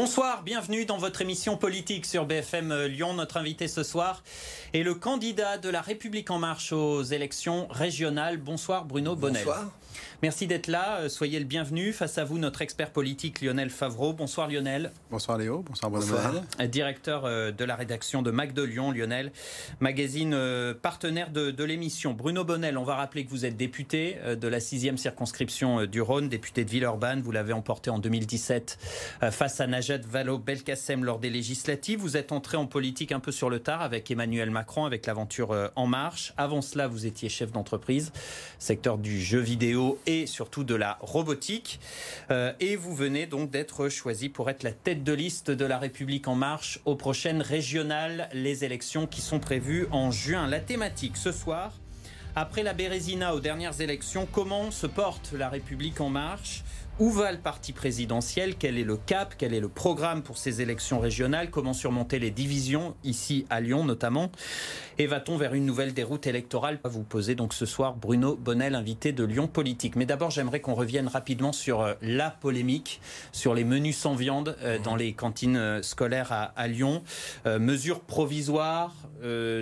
Bonsoir, bienvenue dans votre émission politique sur BFM euh, Lyon. Notre invité ce soir est le candidat de la République en marche aux élections régionales. Bonsoir Bruno. Bonsoir. Merci d'être là. Euh, soyez le bienvenu. Face à vous, notre expert politique Lionel Favreau. Bonsoir Lionel. Bonsoir Léo. Bonsoir Bruno Bonsoir. Bonnel. Euh, Directeur euh, de la rédaction de Mac de Lyon, Lionel. Magazine partenaire de, de l'émission. Bruno Bonnel, on va rappeler que vous êtes député de la 6e circonscription du Rhône, député de Villeurbanne. Vous l'avez emporté en 2017 euh, face à Najat Vallaud-Belkacem lors des législatives. Vous êtes entré en politique un peu sur le tard avec Emmanuel Macron, avec l'aventure En Marche. Avant cela, vous étiez chef d'entreprise, secteur du jeu vidéo et surtout de la robotique. Euh, et vous venez donc d'être choisi pour être la tête de liste de la République En Marche aux prochaines régionales, les élections qui sont prévues en juin. La thématique ce soir, après la Bérésina aux dernières élections, comment se porte la République En Marche? Où va le parti présidentiel? Quel est le cap? Quel est le programme pour ces élections régionales? Comment surmonter les divisions ici à Lyon notamment? Et va-t-on vers une nouvelle déroute électorale? Vous posez donc ce soir Bruno Bonnel, invité de Lyon Politique. Mais d'abord, j'aimerais qu'on revienne rapidement sur euh, la polémique, sur les menus sans viande euh, dans les cantines euh, scolaires à, Lyon. Mesures provisoires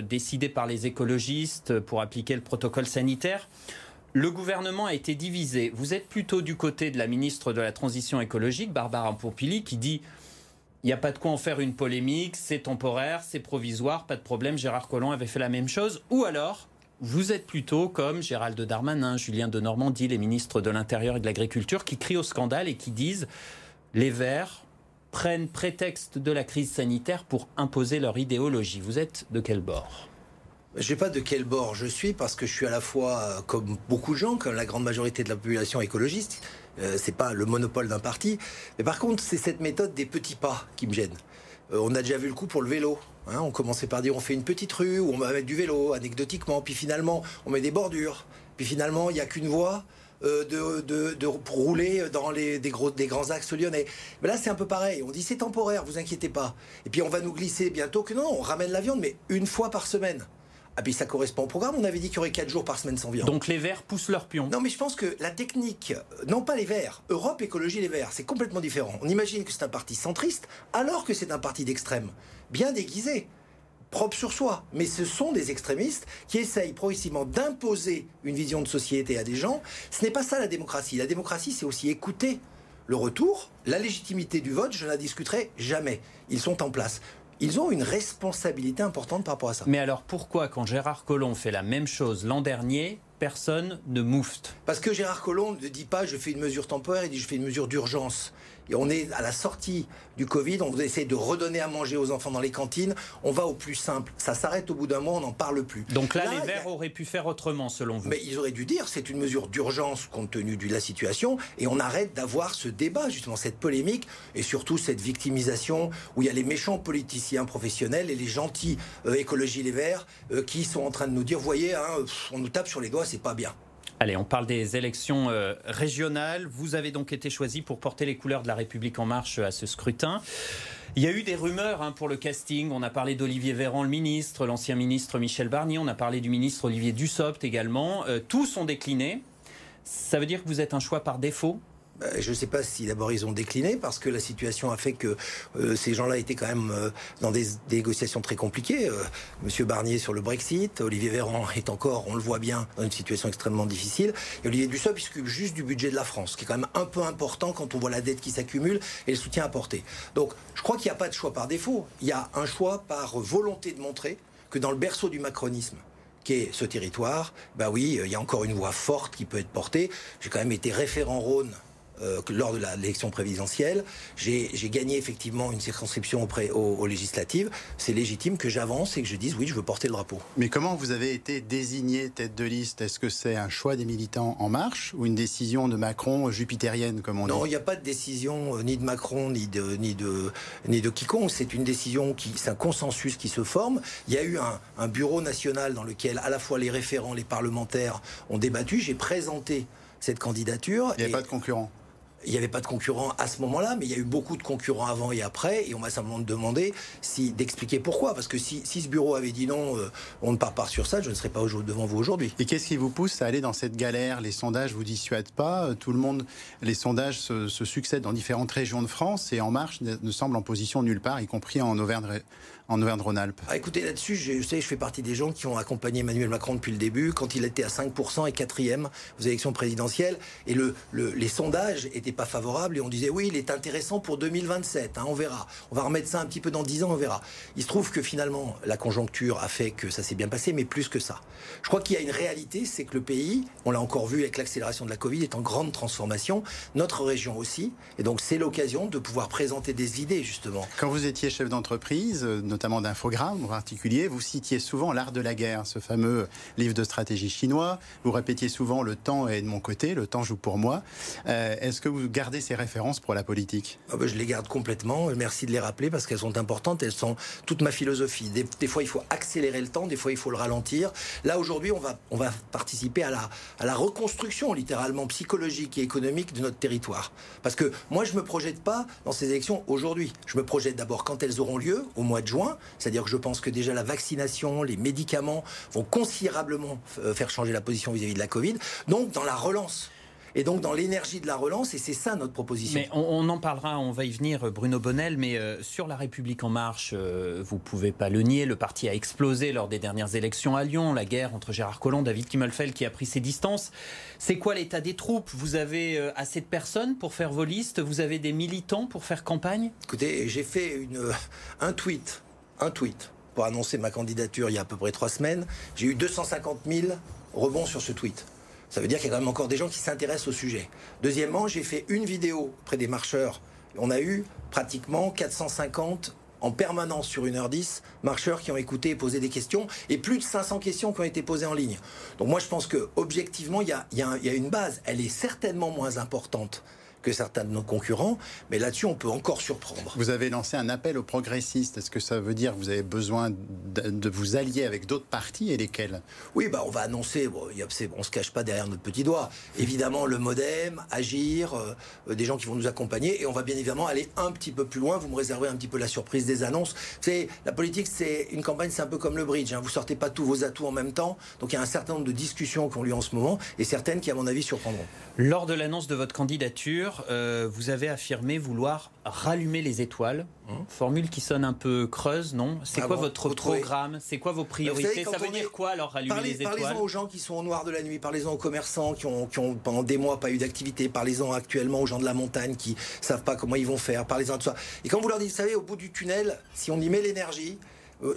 décidées par les écologistes pour appliquer le protocole sanitaire. Le gouvernement a été divisé. Vous êtes plutôt du côté de la ministre de la Transition écologique, Barbara Pompili, qui dit il n'y a pas de quoi en faire une polémique, c'est temporaire, c'est provisoire, pas de problème. Gérard Collomb avait fait la même chose. Ou alors, vous êtes plutôt comme Gérald Darmanin, Julien de Normandie, les ministres de l'Intérieur et de l'Agriculture, qui crient au scandale et qui disent les Verts prennent prétexte de la crise sanitaire pour imposer leur idéologie. Vous êtes de quel bord? Je ne sais pas de quel bord je suis parce que je suis à la fois, euh, comme beaucoup de gens, comme la grande majorité de la population écologiste, euh, c'est pas le monopole d'un parti. Mais par contre, c'est cette méthode des petits pas qui me gêne. Euh, on a déjà vu le coup pour le vélo. hein. on commençait par dire on fait une petite rue où on va mettre du vélo, anecdotiquement. Puis finalement, on met des bordures. Puis finalement, il n'y a qu'une voie. euh, pour rouler dans les, des, gros, des grands axes lyonnais. Mais là, c'est un peu pareil. On dit c'est temporaire, vous inquiétez pas. Et puis on va nous glisser bientôt que non, on ramène la viande, mais une fois par semaine. Ah, puis ça correspond au programme. On avait dit qu'il y aurait 4 jours par semaine sans viande. Donc les Verts poussent leur pion. Non, mais je pense que la technique, euh, non pas les Verts, Europe Écologie Les Verts, c'est complètement différent. On imagine que c'est un parti centriste, alors que c'est un parti d'extrême, bien déguisé, propre sur soi. Mais ce sont des extrémistes qui essayent progressivement d'imposer une vision de société à des gens. Ce n'est pas ça la démocratie. La démocratie, c'est aussi écouter le retour, la légitimité du vote, je ne la discuterai jamais. Ils sont en place. Ils ont une responsabilité importante par rapport à ça. Mais alors pourquoi, quand Gérard Collomb fait la même chose l'an dernier, personne ne moufte? Parce que Gérard Collomb ne dit pas je fais une mesure temporaire, il dit je fais une mesure d'urgence. Et on est à la sortie du Covid, on essaie de redonner à manger aux enfants dans les cantines, on va au plus simple. Ça s'arrête au bout d'un mois, on n'en parle plus. Donc là, Là, les a- Verts auraient pu faire autrement, selon vous. Mais ils auraient dû dire c'est une mesure d'urgence compte tenu de la situation et on arrête d'avoir ce débat, justement, cette polémique et surtout cette victimisation où il y a les méchants politiciens professionnels et les gentils euh, écologie les verts euh, qui sont en train de nous dire voyez, hein, on nous tape sur les doigts, c'est pas bien. Allez, on parle des élections euh, régionales. Vous avez donc été choisi pour porter les couleurs de la République en marche euh, à ce scrutin. Il y a eu des rumeurs hein, pour le casting. On a parlé d'Olivier Véran, le ministre, l'ancien ministre Michel Barnier. On a parlé du ministre Olivier Dussopt également. Euh, tous ont décliné. Ça veut dire que vous êtes un choix par défaut Je ne sais pas si d'abord ils ont décliné parce que la situation a fait que euh, ces gens-là étaient quand même euh, dans des, négociations très compliquées. Euh, Monsieur Barnier sur le Brexit, Olivier Véran est encore, on le voit bien, dans une situation extrêmement difficile. Et Olivier Dussopt il s'occupe juste du budget de la France, qui est quand même un peu important quand on voit la dette qui s'accumule et le soutien apporté. Donc je crois qu'il n'y a pas de choix par défaut. Il y a un choix par volonté de montrer que dans le berceau du macronisme, qui est ce territoire, bah oui, il y a encore une voix forte qui peut être portée. J'ai quand même été référent Rhône euh, lors de l'élection présidentielle. J'ai gagné effectivement une circonscription auprès, aux, aux législatives. C'est légitime que j'avance et que je dise oui, je veux porter le drapeau. Mais comment vous avez été désigné tête de liste? Est-ce que c'est un choix des militants en marche ou une décision de Macron jupitérienne, comme on Non, il dit n'y a pas de décision euh, ni de Macron ni de ni de ni de quiconque. C'est une décision qui, c'est un consensus qui se forme. Il y a eu un, un bureau national dans lequel à la fois les référents, les parlementaires ont débattu. J'ai présenté cette candidature. Il n'y et- a pas de concurrent? Il n'y avait pas de concurrents à ce moment-là, mais il y a eu beaucoup de concurrents avant et après, et on m'a simplement demandé d'expliquer pourquoi. Parce que si, si, ce bureau avait dit non, euh, on ne part pas sur ça, je ne serais pas devant vous aujourd'hui. Et qu'est-ce qui vous pousse à aller dans cette galère? Les sondages vous dissuadent pas? Euh, Tout le monde, les sondages se, succèdent dans différentes régions de France, et En Marche ne semble en position nulle part, y compris en Auvergne en Auvergne-Rhône-Alpes ah, Écoutez, là-dessus, je, sais, je fais partie des gens qui ont accompagné Emmanuel Macron depuis le début, quand il était à 5% et quatrième aux élections présidentielles, et le, les sondages n'étaient pas favorables, et on disait oui, il est intéressant pour 2027, hein, on verra. On va remettre ça un petit peu dans 10 ans, on verra. Il se trouve que finalement, la conjoncture a fait que ça s'est bien passé, mais plus que ça. Je crois qu'il y a une réalité, c'est que le pays, on l'a encore vu avec l'accélération de la Covid, est en grande transformation, notre région aussi, et donc c'est l'occasion de pouvoir présenter des idées, justement. Quand vous étiez chef d'entreprise, notamment d'infogrammes en particulier, vous citiez souvent L'art de la guerre, ce fameux livre de stratégie chinois. Vous répétiez souvent Le temps est de mon côté, le temps joue pour moi. Euh, est-ce que vous gardez ces références pour la politique? Ah ben, Je les garde complètement. Merci de les rappeler parce qu'elles sont importantes. Elles sont toute ma philosophie. Des, fois, il faut accélérer le temps, des fois, il faut le ralentir. Là, aujourd'hui, on va, on va participer à la, à la reconstruction, littéralement psychologique et économique de notre territoire. Parce que moi, je ne me projette pas dans ces élections aujourd'hui. Je me projette d'abord quand elles auront lieu, au mois de juin c'est-à-dire que je pense que déjà la vaccination, les médicaments vont considérablement euh, faire changer la position vis-à-vis de la Covid. Donc dans la relance et donc dans l'énergie de la relance, et c'est ça notre proposition. Mais on, en parlera, on va y venir, Bruno Bonnel, mais euh, sur La République en marche, euh, vous pouvez pas le nier, le parti a explosé lors des dernières élections à Lyon, la guerre entre Gérard Collomb, David Kimmelfeld qui a pris ses distances. C'est quoi l'état des troupes? Vous avez assez de personnes pour faire vos listes? Vous avez des militants pour faire campagne? Écoutez, j'ai fait une, un tweet un tweet pour annoncer ma candidature il y a à peu près trois semaines. J'ai eu 250 000 rebonds sur ce tweet. Ça veut dire qu'il y a quand même encore des gens qui s'intéressent au sujet. Deuxièmement, j'ai fait une vidéo près des marcheurs. On a eu pratiquement 450 en permanence sur 1h10 marcheurs qui ont écouté et posé des questions et plus de 500 questions qui ont été posées en ligne. Donc moi je pense que objectivement il y y a une base. Elle est certainement moins importante que certains de nos concurrents, mais là-dessus, on peut encore surprendre. Vous avez lancé un appel aux progressistes. Est-ce que ça veut dire que vous avez besoin de, vous allier avec d'autres partis et lesquels? Oui, bah, on va annoncer, bon, on ne se cache pas derrière notre petit doigt, évidemment le Modem, Agir, euh, des gens qui vont nous accompagner, et on va bien évidemment aller un petit peu plus loin. Vous me réservez un petit peu la surprise des annonces. C'est la politique, c'est une campagne, c'est un peu comme le bridge. Hein. Vous sortez pas tous vos atouts en même temps, donc il y a un certain nombre de discussions qui ont lieu en ce moment, et certaines qui, à mon avis, surprendront. Lors de l'annonce de votre candidature, euh, vous avez affirmé vouloir rallumer les étoiles. Mmh. Formule qui sonne un peu creuse, non? C'est ah quoi votre programme? C'est quoi vos priorités? Ça veut dire quoi alors rallumer les étoiles? Parlez-en aux gens qui sont au noir de la nuit, parlez-en aux commerçants qui ont, qui ont pendant des mois pas eu d'activité, parlez-en actuellement aux gens de la montagne qui savent pas comment ils vont faire, parlez-en de ça. Et quand vous leur dites, vous savez, au bout du tunnel, si on y met l'énergie,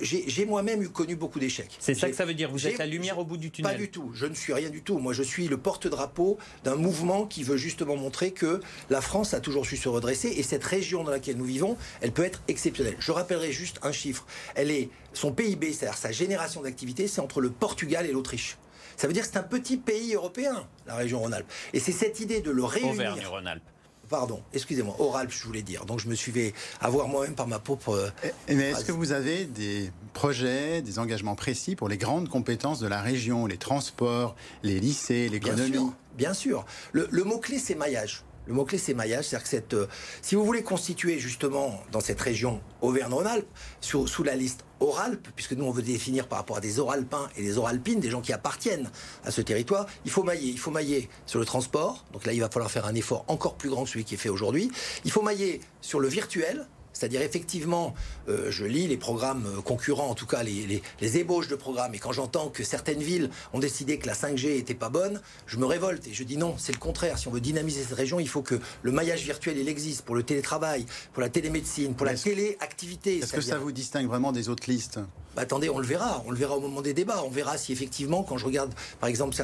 j'ai moi-même eu connu beaucoup d'échecs. C'est ça que ça veut dire, vous êtes la lumière au bout du tunnel Pas du tout, je ne suis rien du tout. Moi, je suis le porte-drapeau d'un mouvement qui veut justement montrer que la France a toujours su se redresser et cette région dans laquelle nous vivons, elle peut être exceptionnelle. Je rappellerai juste un chiffre. Elle est, son PIB, c'est-à-dire sa génération d'activité, c'est entre le Portugal et l'Autriche. Ça veut dire que c'est un petit pays européen, la région Rhône-Alpes. Et c'est cette idée de le réunir. Auvergne-Rhône-Alpes pardon, excusez-moi, oral, je voulais dire. Donc je me suis fait avoir moi-même par ma propre. Euh, mais est-ce que vous avez des projets, des engagements précis pour les grandes compétences de la région, les transports, les lycées, l'économie? Bien sûr. Bien sûr. Le, mot-clé, c'est maillage. Le mot-clé, c'est maillage. C'est-à-dire que euh, si vous voulez constituer justement dans cette région Auvergne-Rhône-Alpes, sous, sous la liste Oralpes, puisque nous on veut définir par rapport à des Oralpins et des Oralpines, des gens qui appartiennent à ce territoire, il faut mailler. Il faut mailler sur le transport. Donc là, il va falloir faire un effort encore plus grand que celui qui est fait aujourd'hui. Il faut mailler sur le virtuel, c'est-à-dire effectivement, euh, je lis les programmes euh, concurrents, en tout cas les, ébauches de programmes, et quand j'entends que certaines villes ont décidé que la 5G était pas bonne, je me révolte et je dis non, c'est le contraire. Si on veut dynamiser cette région, il faut que le maillage virtuel il existe pour le télétravail, pour la télémédecine, pour la téléactivité. Est-ce que ça vous distingue vraiment des autres listes? Bah, attendez, on le verra, on le verra au moment des débats. On verra si effectivement, quand je regarde par exemple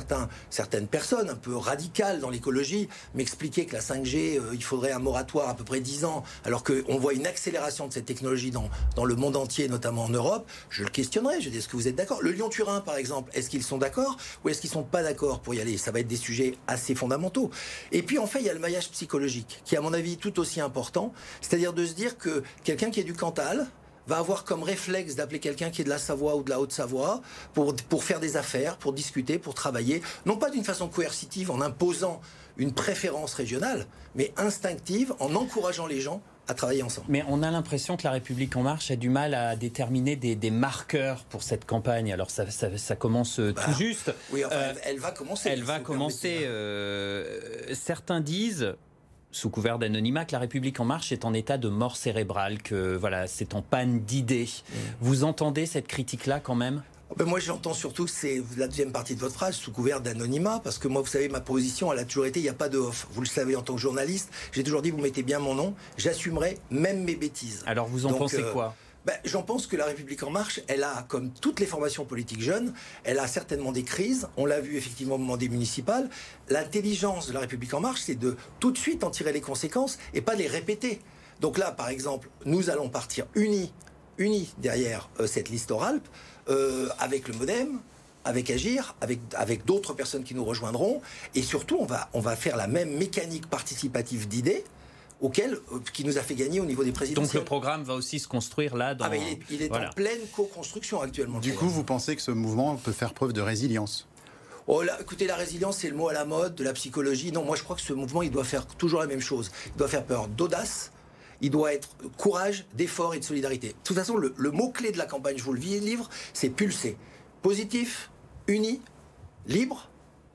certaines personnes un peu radicales dans l'écologie m'expliquer que la 5G, euh, il faudrait un moratoire à peu près 10 ans, alors qu'on voit une accélération de cette technologie dans, le monde entier, notamment en Europe, je le questionnerai. Je dis, est-ce que vous êtes d'accord? Le Lyon-Turin, par exemple, est-ce qu'ils sont d'accord ou est-ce qu'ils sont pas d'accord pour y aller? Ça va être des sujets assez fondamentaux. Et puis, en fait, il y a le maillage psychologique, qui à mon avis tout aussi important, c'est-à-dire de se dire que quelqu'un qui est du Cantal, va avoir comme réflexe d'appeler quelqu'un qui est de la Savoie ou de la Haute-Savoie pour, pour faire des affaires, pour discuter, pour travailler, non pas d'une façon coercitive en imposant une préférence régionale, mais instinctive, en encourageant les gens à travailler ensemble. Mais on a l'impression que la République en marche a du mal à déterminer des, marqueurs pour cette campagne. Alors ça, ça, commence euh, tout bah, juste. Oui, enfin, euh, elle, va commencer. Elle va commencer. Euh, certains disent sous couvert d'anonymat que la République en marche est en état de mort cérébrale, que voilà, c'est en panne d'idées. Mm. Vous entendez cette critique-là quand même? Oh, ben, moi, j'entends surtout que c'est la deuxième partie de votre phrase, sous couvert d'anonymat, parce que moi, vous savez, ma position, elle a toujours été, il n'y a pas de off. Vous le savez en tant que journaliste, j'ai toujours dit, vous mettez bien mon nom, j'assumerai même mes bêtises. Alors, vous en pensez euh, quoi? Ben, J'en pense que la République en marche, elle a, comme toutes les formations politiques jeunes, elle a certainement des crises. On l'a vu effectivement au moment des municipales. L'intelligence de la République en marche, c'est de tout de suite en tirer les conséquences et pas les répéter. Donc là, par exemple, nous allons partir unis, unis derrière euh, cette liste orale. Euh, avec le modem, avec Agir, avec, d'autres personnes qui nous rejoindront. Et surtout, on va faire la même mécanique participative d'idées auquel, euh, qui nous a fait gagner au niveau des présidents. Donc le programme va aussi se construire là dans... Ah il est, en pleine co-construction actuellement. Du coup, vous pensez que ce mouvement peut faire preuve de résilience? Oh, écoutez, la résilience, c'est le mot à la mode de la psychologie. Non, moi, je crois que ce mouvement, il doit faire toujours la même chose. Il doit faire peur d'audace, il doit être courage, d'effort et de solidarité. De toute façon, le, mot-clé de la campagne, je vous le livre, c'est pulser. Positif, uni, libre,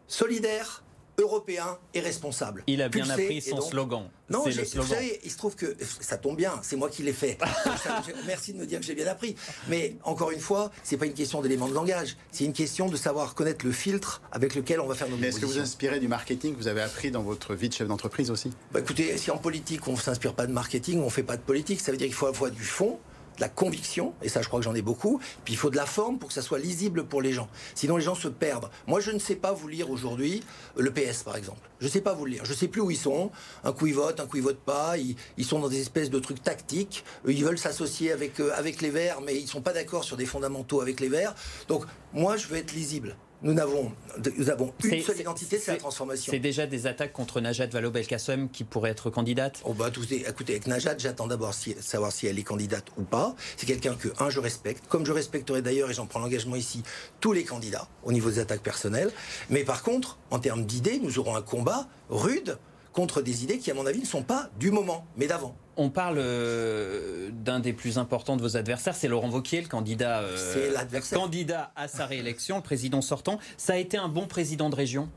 solidaire, européen et responsable. Il a bien appris son slogan. Non, le slogan. Vous savez, il se trouve que ça tombe bien, c'est moi qui l'ai fait. Merci de me dire que j'ai bien appris. Mais encore une fois, c'est pas une question d'éléments de langage, c'est une question de savoir connaître le filtre avec lequel on va faire nos Mais est-ce que vous inspirez du marketing que vous avez appris dans votre vie de chef d'entreprise aussi? Bah Écoutez, si en politique on ne s'inspire pas de marketing, on ne fait pas de politique, ça veut dire qu'il faut avoir du fond, de la conviction, et ça je crois que j'en ai beaucoup, puis il faut de la forme pour que ça soit lisible pour les gens. Sinon les gens se perdent. Moi je ne sais pas vous lire aujourd'hui le PS par exemple. Je ne sais pas vous lire. Je ne sais plus où ils sont. Un coup ils votent, un coup ils votent pas. Ils, sont dans des espèces de trucs tactiques. Ils veulent s'associer avec, euh, avec les Verts, mais ils ne sont pas d'accord sur des fondamentaux avec les Verts. Donc moi je veux être lisible nous avons, nous avons une seule identité, c'est la transformation. C'est déjà des attaques contre Najat Vallaud-Belkacem qui pourrait être candidate oh bah, Écoutez, avec Najat, j'attends d'abord si, savoir si elle est candidate ou pas. C'est quelqu'un que, un, je respecte, comme je respecterai d'ailleurs, et j'en prends l'engagement ici, tous les candidats au niveau des attaques personnelles. Mais par contre, en termes d'idées, nous aurons un combat rude contre des idées qui, à mon avis, ne sont pas du moment, mais d'avant. On parle euh, d'un des plus importants de vos adversaires, c'est Laurent Wauquiez, le candidat, euh, candidat à sa réélection, le président sortant. Ça a été un bon président de région?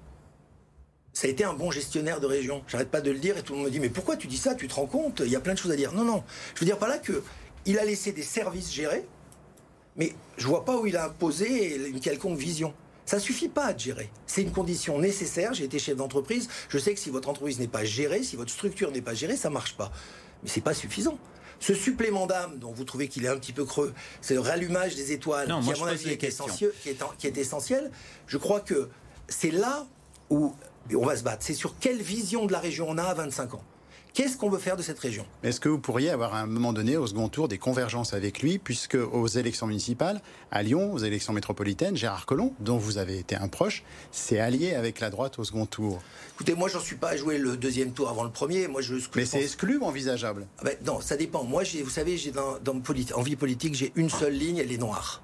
Ça a été un bon gestionnaire de région. J'arrête pas de le dire et tout le monde me dit mais pourquoi tu dis ça? Tu te rends compte? Il y a plein de choses à dire. Non, non. Je veux dire par là que il a laissé des services gérés, mais je vois pas où il a imposé une quelconque vision. Ça suffit pas à gérer. C'est une condition nécessaire. J'ai été chef d'entreprise. Je sais que si votre entreprise n'est pas gérée, si votre structure n'est pas gérée, ça marche pas. Mais c'est pas suffisant. Ce supplément d'âme dont vous trouvez qu'il est un petit peu creux, c'est le rallumage des étoiles, qui à mon avis est essentiel, qui, est, qui est essentiel. Je crois que c'est là où on va se battre. C'est sur quelle vision de la région on a à 25 ans. Qu'est-ce qu'on veut faire de cette région? Est-ce que vous pourriez avoir à un moment donné, au second tour, des convergences avec lui, puisque aux élections municipales, à Lyon, aux élections métropolitaines, Gérard Collomb, dont vous avez été un proche, s'est allié avec la droite au second tour? Écoutez, moi, j'en suis pas à jouer le deuxième tour avant le premier. Moi, je, Mais c'est exclu ou envisageable? Ah ben, Non, ça dépend. Moi, vous savez, j'ai dans, dans en vie politique, j'ai une seule ligne, elle est noire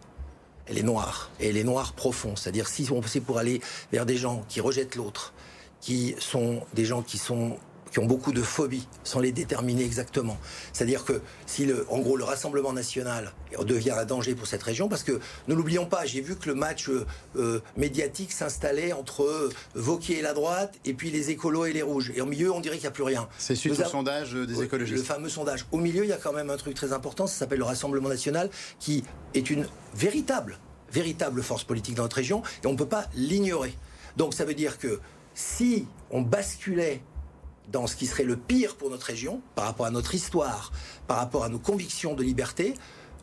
elle est noire. Et elle est noire profond. C'est-à-dire, si on c'est pour aller vers des gens qui rejettent l'autre, qui sont des gens qui sont qui ont beaucoup de phobies, sans les déterminer exactement. C'est-à-dire que si, le, en gros, le Rassemblement national devient un danger pour cette région, parce que ne l'oublions pas, j'ai vu que le match euh, euh, médiatique s'installait entre euh, Vauquier et la droite, et puis les écolos et les rouges. Et au milieu, on dirait qu'il n'y a plus rien. C'est suite au sondage des écologistes. Le fameux sondage. Au milieu, il y a quand même un truc très important, ça s'appelle le Rassemblement national, qui est une véritable, véritable force politique dans notre région, et on ne peut pas l'ignorer. Donc ça veut dire que si on basculait dans ce qui serait le pire pour notre région, par rapport à notre histoire, par rapport à nos convictions de liberté,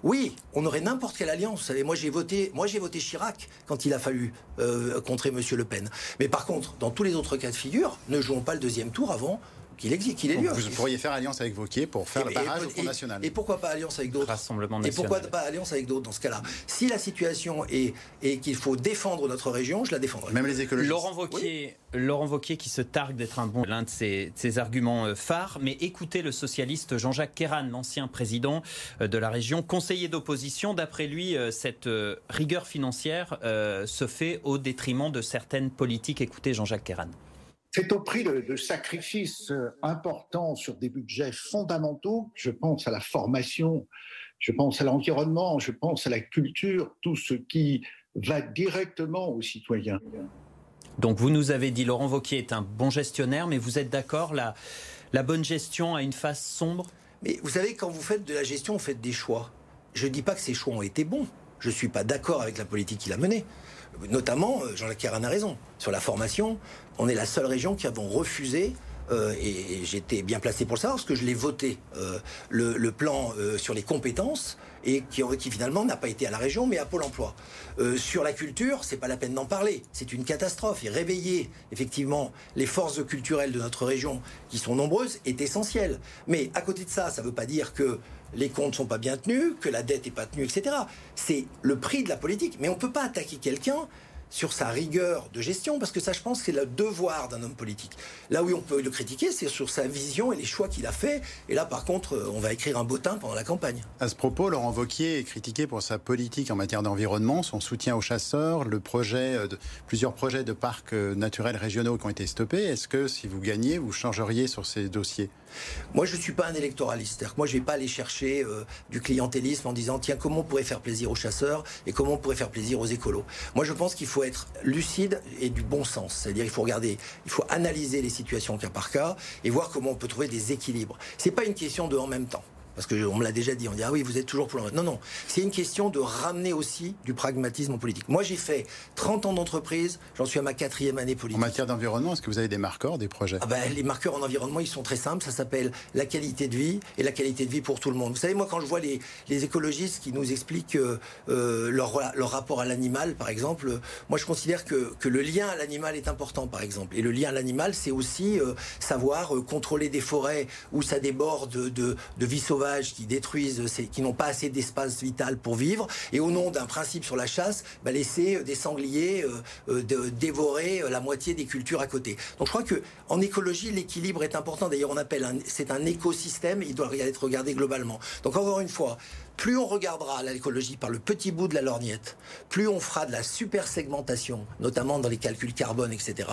oui, on aurait n'importe quelle alliance. Vous savez, moi j'ai voté, moi j'ai voté Chirac quand il a fallu euh, contrer Monsieur Le Pen. Mais par contre, dans tous les autres cas de figure, ne jouons pas le deuxième tour avant qu'il existe, qu'il ait lieu. Vous pourriez faire alliance avec Vauquier pour faire le barrage au Front National. Et pourquoi pas alliance avec d'autres Rassemblement Et pourquoi pas alliance avec d'autres dans ce cas-là? Si la situation est, qu'il faut défendre notre région, je la défendrai. Même les écologistes. Laurent Vauquier, Laurent Wauquiez qui se targue d'être un bon, l'un de ses, arguments euh, phares. Mais écoutez le socialiste Jean-Jacques Kéran, l'ancien président euh, de la région, conseiller d'opposition. D'après lui, euh, cette rigueur financière se fait au détriment de certaines politiques. Écoutez Jean-Jacques Kéran C'est au prix de, sacrifices euh, importants sur des budgets fondamentaux. Je pense à la formation, je pense à l'environnement, je pense à la culture, tout ce qui va directement aux citoyens. Donc vous nous avez dit, Laurent Vauquier est un bon gestionnaire, mais vous êtes d'accord, la, la bonne gestion a une face sombre? Mais vous savez, quand vous faites de la gestion, vous faites des choix. Je ne dis pas que ces choix ont été bons. Je ne suis pas d'accord avec la politique qu'il a menée. Notamment, euh, Caron a raison. Sur la formation, on est la seule région qui avons refusé euh, et, j'étais bien placé pour le savoir, parce que je l'ai voté, euh, le, plan sur les compétences, et qui, qui finalement n'a pas été à la région, mais à Pôle emploi. sur la culture, c'est pas la peine d'en parler, c'est une catastrophe. Et réveiller effectivement les forces culturelles de notre région, qui sont nombreuses, est essentiel. Mais à côté de ça, ça ne veut pas dire que les comptes sont pas bien tenus, que la dette est pas tenue, etc. C'est le prix de la politique. Mais on ne peut pas attaquer quelqu'un sur sa rigueur de gestion, parce que ça, je pense, c'est le devoir d'un homme politique. Là où on peut le critiquer, c'est sur sa vision et les choix qu'il a fait. Et là, par contre, euh, on va écrire un bottin pendant la campagne. À ce propos, Laurent Vauquier est critiqué pour sa politique en matière d'environnement, son soutien aux chasseurs, le projet euh, de, plusieurs projets de parcs euh, naturels régionaux qui ont été stoppés. Est-ce que si vous gagnez, vous changeriez sur ces dossiers? Moi, je ne suis pas un électoraliste. Moi, je ne vais pas aller chercher euh, du clientélisme en disant tiens, comment on pourrait faire plaisir aux chasseurs et comment on pourrait faire plaisir aux écolos. Moi, je pense qu'il faut être lucide et du bon sens. C'est-à-dire, il faut regarder, il faut analyser les situations cas par cas et voir comment on peut trouver des équilibres. Ce n'est pas une question de en même temps. Parce qu'on me l'a déjà dit, on dit ah oui, vous êtes toujours pour le Non, non, c'est une question de ramener aussi du pragmatisme en politique. Moi, j'ai fait 30 ans d'entreprise, j'en suis à ma quatrième année politique. En matière d'environnement, est-ce que vous avez des marqueurs, des projets? Ah ben, Les marqueurs en environnement, ils sont très simples. Ça s'appelle la qualité de vie et la qualité de vie pour tout le monde. Vous savez, moi, quand je vois les, les écologistes qui nous expliquent euh, euh, leur, leur, rapport à l'animal, par exemple, moi, je considère que, que le lien à l'animal est important, par exemple. Et le lien à l'animal, c'est aussi euh, savoir contrôler des forêts où ça déborde de, de, de vie sauvage qui détruisent, qui n'ont pas assez d'espace vital pour vivre, et au nom d'un principe sur la chasse, bah, laisser euh, des sangliers euh, euh, dévorer la moitié des cultures à côté. Donc je crois que en écologie, l'équilibre est important. D'ailleurs, on appelle c'est un écosystème, il doit être regardé globalement. Donc encore une fois, plus on regardera l'écologie par le petit bout de la lorgnette, plus on fera de la super segmentation, notamment dans les calculs carbone, etc., et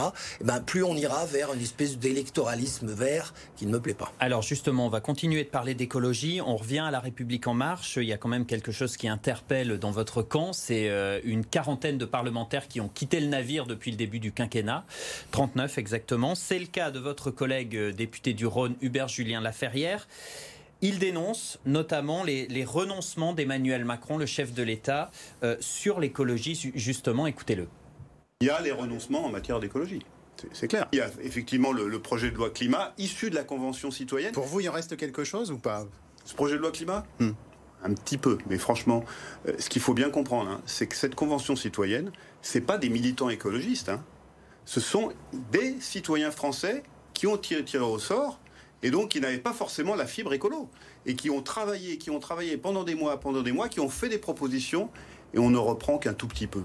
eh ben, plus on ira vers une espèce d'électoralisme vert qui ne me plaît pas. Alors justement, on va continuer de parler d'écologie. On revient à la République en marche. Il y a quand même quelque chose qui interpelle dans votre camp. C'est euh, une quarantaine de parlementaires qui ont quitté le navire depuis le début du quinquennat. 39 exactement. C'est le cas de votre collègue euh, député du Rhône, Hubert Julien Laferrière. Il dénonce notamment les, renoncements d'Emmanuel Macron, le chef de l'État, euh, sur l'écologie, justement. Écoutez-le. Il y a les renoncements en matière d'écologie. C'est clair. Il y a effectivement le, projet de loi climat issu de la Convention citoyenne. Pour vous, il en reste quelque chose ou pas? Ce projet de loi climat? Hmm. Un petit peu, mais franchement, euh, ce qu'il faut bien comprendre, hein, c'est que cette Convention citoyenne, ce pas des militants écologistes. Hein. Ce sont des citoyens français qui ont tiré, tiré au sort et donc qui n'avaient pas forcément la fibre écolo et qui ont travaillé, qui ont travaillé pendant des mois, pendant des mois, qui ont fait des propositions et on ne reprend qu'un tout petit peu.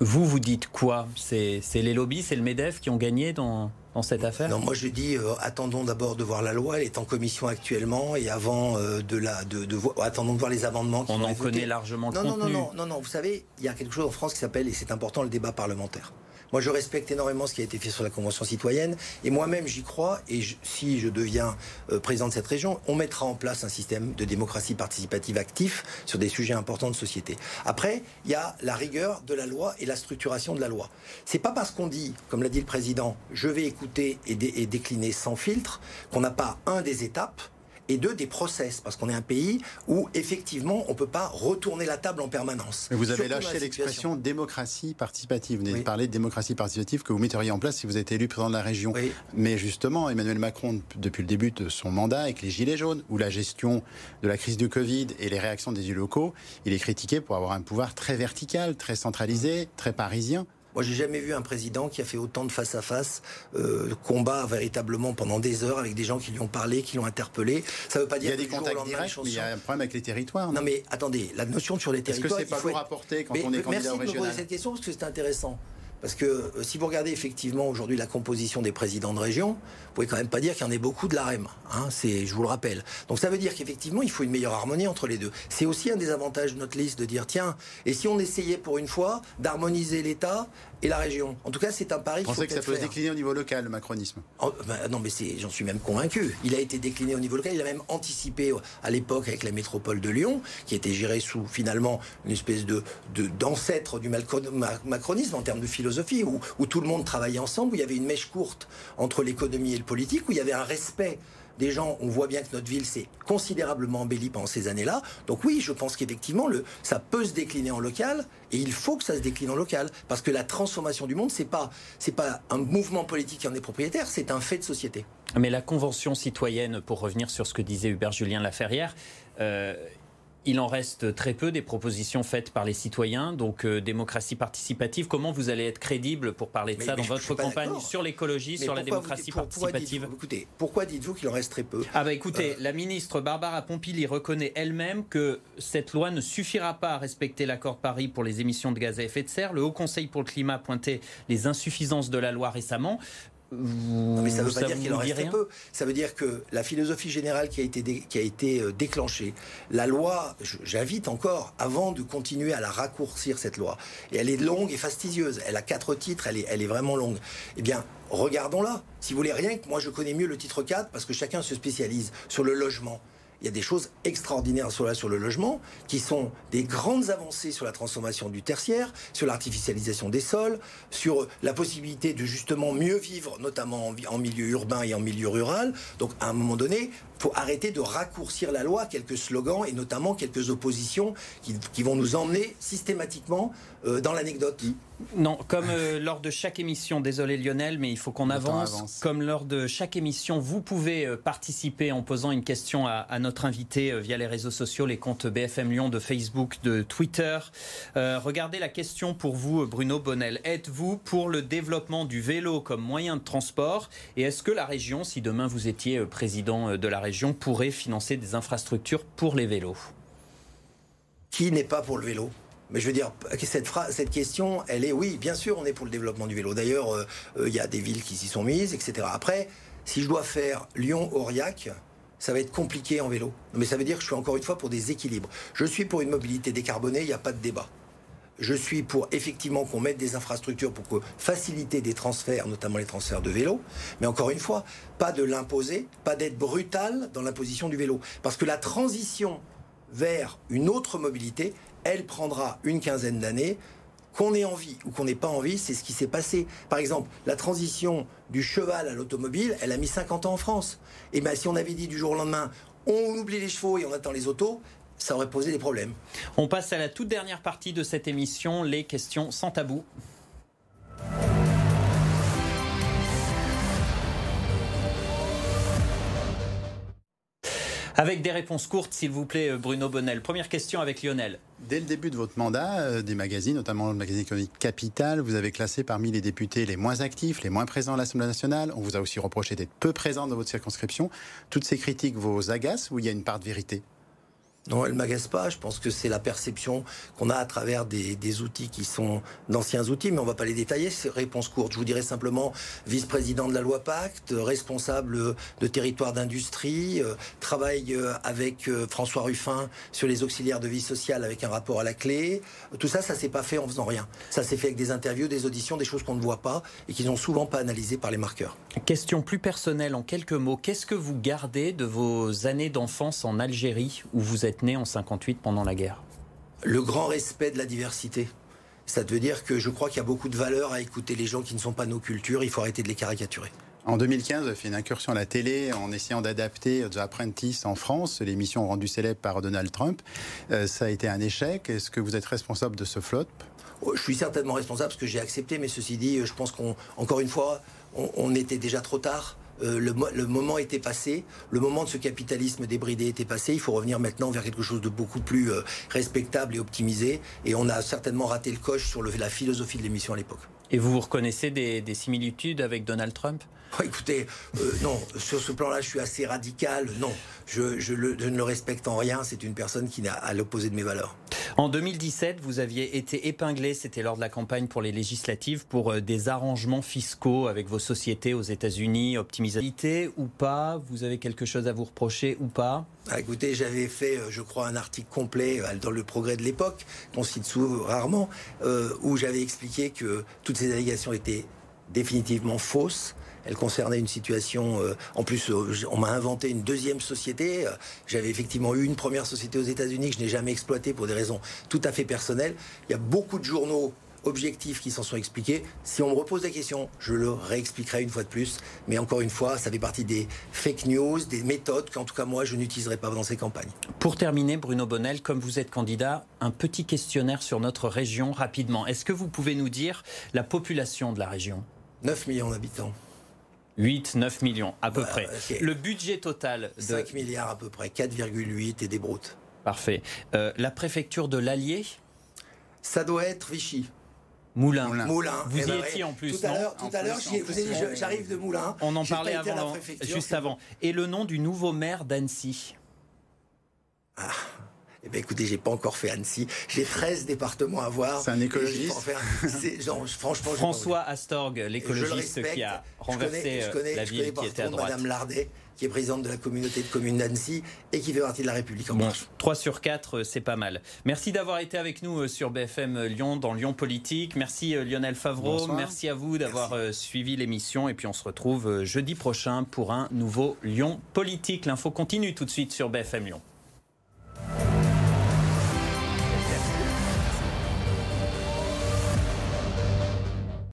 Vous, vous dites quoi? C'est les lobbies, c'est le MEDEF qui ont gagné dans, dans cette affaire? Non, moi je dis euh, attendons d'abord de voir la loi. Elle est en commission actuellement et avant euh, de la de, de, attendons de voir les amendements. Qui On en connaît largement le non, contenu. Non, non, non, non, non. Vous savez, il y a quelque chose en France qui s'appelle et c'est important le débat parlementaire. Moi, je respecte énormément ce qui a été fait sur la Convention citoyenne. Et moi-même, j'y crois. Et si je deviens euh, président de cette région, on mettra en place un système de démocratie participative actif sur des sujets importants de société. Après, il y a la rigueur de la loi et la structuration de la loi. C'est pas parce qu'on dit, comme l'a dit le président, je vais écouter et décliner sans filtre, qu'on n'a pas un des étapes et deux, des process, parce qu'on est un pays où effectivement on ne peut pas retourner la table en permanence. vous avez lâché l'expression démocratie participative. Vous de parler de démocratie participative que vous metteriez en place si vous êtes élu président de la région. Mais justement, Emmanuel Macron, depuis le début de son mandat avec les Gilets jaunes, ou la gestion de la crise du Covid et les réactions des élus locaux, il est critiqué pour avoir un pouvoir très vertical, très centralisé, très parisien. Moi, j'ai jamais vu un président qui a fait autant de face à face, euh, combat véritablement pendant des heures avec des gens qui lui ont parlé, qui l'ont interpellé. Ça veut pas dire il y a des contacts directs, mais il y a un problème avec les territoires. Non, mais attendez, la notion sur les territoires. Est-ce que c'est pas vous rapporter quand on est candidat Merci de me poser cette question parce que c'est intéressant. Parce que euh, si vous regardez effectivement aujourd'hui la composition des présidents de région, vous pouvez quand même pas dire qu'il y en ait beaucoup de l'AREM. Hein, c'est, je vous le rappelle. Donc ça veut dire qu'effectivement, il faut une meilleure harmonie entre les deux. C'est aussi un des avantages de notre liste de dire tiens, et si on essayait pour une fois d'harmoniser l'État et la région? En tout cas, c'est un pari. Vous pensez que ça peut se décliner au niveau local, le macronisme? Bah, Non, mais j'en suis même convaincu. Il a été décliné au niveau local. Il a même anticipé à l'époque avec la métropole de Lyon, qui était gérée sous finalement une espèce de d'ancêtre du macronisme en termes de philosophie, où, tout le monde travaillait ensemble, où il y avait une mèche courte entre l'économie et le politique, où il y avait un respect des gens, on voit bien que notre ville s'est considérablement embellie pendant ces années-là. Donc oui, je pense qu'effectivement, ça peut se décliner en local et il faut que ça se décline en local parce que la transformation du monde, c'est pas pas un mouvement politique qui en est propriétaire, c'est un fait de société. Mais la convention citoyenne, pour revenir sur ce que disait Hubert Julien Laferrière, euh, il en reste très peu des propositions faites par les citoyens, donc euh, démocratie participative. Comment vous allez être crédible pour parler de ça dans votre campagne sur l'écologie, sur la démocratie participative pourquoi Écoutez, pourquoi dites-vous qu'il en reste très peu? Ah bah écoutez, euh, la ministre Barbara Pompili reconnaît elle-même que cette loi ne suffira pas à respecter l'accord de Paris pour les émissions de gaz à effet de serre. Le Haut Conseil pour le climat pointait les insuffisances de la loi récemment mais ça ne veut pas dire qu'il en reste peu. Ça veut dire que la philosophie générale qui a été, qui a été euh, déclenchée, la loi, j'invite encore, avant de continuer à la raccourcir, cette loi, et elle est longue et fastidieuse, elle a quatre titres, elle est, elle est vraiment longue, eh bien, regardons-la. Si vous voulez rien que moi je connais mieux le titre 4, parce que chacun se spécialise sur le logement il y a des choses extraordinaires sur, le logement, qui sont des grandes avancées sur la transformation du tertiaire, sur l'artificialisation des sols, sur la possibilité de justement mieux vivre, notamment en, milieu urbain et en milieu rural. Donc à un moment donné, faut arrêter de raccourcir la loi, quelques slogans et notamment quelques oppositions qui, vont nous emmener systématiquement euh, dans l'anecdote. Non, comme euh, lors de chaque émission, désolé Lionel, mais il faut qu'on avance. Comme lors de chaque émission, vous pouvez euh, participer en posant une question à, notre invité via les réseaux sociaux, les comptes BFM Lyon de Facebook, de Twitter. regardez la question pour vous, Bruno Bonnel. Êtes-vous pour le développement du vélo comme moyen de transport? Et est-ce que la région, si demain vous étiez président de la région, pourrait financer des infrastructures pour les vélos Qui n'est pas pour le vélo? Mais je veux dire, cette, cette question, elle est oui, bien sûr, on est pour le développement du vélo. D'ailleurs, euh, euh, il y a des villes qui s'y sont mises, etc. Après, si je dois faire Lyon-Aurillac, ça va être compliqué en vélo. Mais ça veut dire que je suis encore une fois pour des équilibres. Je suis pour une mobilité décarbonée, il n'y a pas de débat. Je suis pour effectivement qu'on mette des infrastructures pour faciliter des transferts, notamment les transferts de vélo. Mais encore une fois, pas de l'imposer, pas d'être brutal dans l'imposition du vélo. Parce que la transition vers une autre mobilité, elle prendra une quinzaine d'années. Qu'on ait envie ou qu'on n'ait pas envie, c'est ce qui s'est passé. Par exemple, la transition du cheval à l'automobile, elle a mis 50 ans en France. Et bien, si on avait dit du jour au lendemain, on oublie les chevaux et on attend les autos, ça aurait posé des problèmes. On passe à la toute dernière partie de cette émission, les questions sans tabou. Avec des réponses courtes, s'il vous plaît, Bruno Bonnel. Première question avec Lionel. Dès le début de votre mandat, euh, des magazines, notamment le magazine économique Capital, vous avez classé parmi les députés les moins actifs, les moins présents à l'Assemblée nationale. On vous a aussi reproché d'être peu présent dans votre circonscription. Toutes ces critiques vous agacent ou il y a une part de vérité? Non, elle m'agace pas. Je pense que c'est la perception qu'on a à travers des, outils qui sont d'anciens outils, mais on va pas les détailler. C'est réponse courte. Je vous dirais simplement vice-président de la loi Pacte, responsable de territoire d'industrie, euh, travaille euh, avec euh, François Ruffin sur les auxiliaires de vie sociale avec un rapport à la clé. Tout ça, ça s'est pas fait en faisant rien. Ça s'est fait avec des interviews, des auditions, des choses qu'on ne voit pas et qui n'ont souvent pas analysées par les marqueurs. Question plus personnelle en quelques mots. Qu'est-ce que vous gardez de vos années d'enfance en Algérie où vous êtes né en 58 pendant la guerre Le grand respect de la diversité. Ça veut dire que je crois qu'il y a beaucoup de valeur à écouter les gens qui ne sont pas nos cultures. Il faut arrêter de les caricaturer. En 2015, vous avez fait une incursion à la télé en essayant d'adapter The Apprentice en France, l'émission rendue célèbre par Donald Trump. Euh, ça a été un échec. Est-ce que vous êtes responsable de ce flop? Oh, Je suis certainement responsable parce que j'ai accepté, mais ceci dit, je pense qu'encore une fois, on était déjà trop tard. Euh, le, moment était passé, le moment de ce capitalisme débridé était passé. Il faut revenir maintenant vers quelque chose de beaucoup plus euh, respectable et optimisé. Et on a certainement raté le coche sur la philosophie de l'émission à l'époque. Et vous reconnaissez des, similitudes avec Donald Trump? Écoutez, euh, non, sur ce plan-là, je suis assez radical. Non, je, ne le respecte en rien. C'est une personne qui n'est à l'opposé de mes valeurs. En 2017, vous aviez été épinglé, c'était lors de la campagne pour les législatives, pour euh, des arrangements fiscaux avec vos sociétés aux États-Unis, optimisalité ou pas? Vous avez quelque chose à vous reprocher ou pas? Ah, écoutez, j'avais fait, euh, je crois, un article complet dans le Progrès de l'époque, qu'on cite souvent rarement, où j'avais expliqué que toutes ces allégations étaient définitivement fausses elle concernait une situation. Euh, en plus, euh, on m'a inventé une deuxième société. Euh, j'avais effectivement eu une première société aux États-Unis que je n'ai jamais exploitée pour des raisons tout à fait personnelles. Il y a beaucoup de journaux objectifs qui s'en sont expliqués. Si on me repose la question, je le réexpliquerai une fois de plus. Mais encore une fois, ça fait partie des fake news, des méthodes qu'en tout cas moi, je n'utiliserai pas dans ces campagnes. Pour terminer, Bruno Bonnel, comme vous êtes candidat, un petit questionnaire sur notre région rapidement. Est-ce que vous pouvez nous dire la population de la région? 9 millions d'habitants. 8, 9 millions à peu près. Le budget total de... 5 milliards à peu près, 4,8 et des broutes. Parfait. Euh, la préfecture de l'Allier Ça doit être Vichy. Moulin. Moulin. Vous eh y ben, étiez en plus. Tout à l'heure, tout à l'heure, j'arrive de Moulin. On en parlait avant, juste avant. Et le nom du nouveau maire d'Annecy? Ah. Eh bien, écoutez, j'ai pas encore fait Annecy. J'ai 13 départements à voir. C'est un écologiste. franchement, François Astorg, l'écologiste qui a renversé euh, la ville qui était à droite. Madame Lardet, qui est présidente de la communauté de communes d'Annecy et qui fait partie de la République en bon, 3 sur 4, euh, c'est pas mal. Merci d'avoir été avec nous euh, sur BFM Lyon, dans Lyon Politique. Merci Lionel Favreau. Merci à vous d'avoir suivi l'émission. Et puis on se retrouve jeudi prochain pour un nouveau Lyon Politique. L'info continue tout de suite sur BFM Lyon. Bye.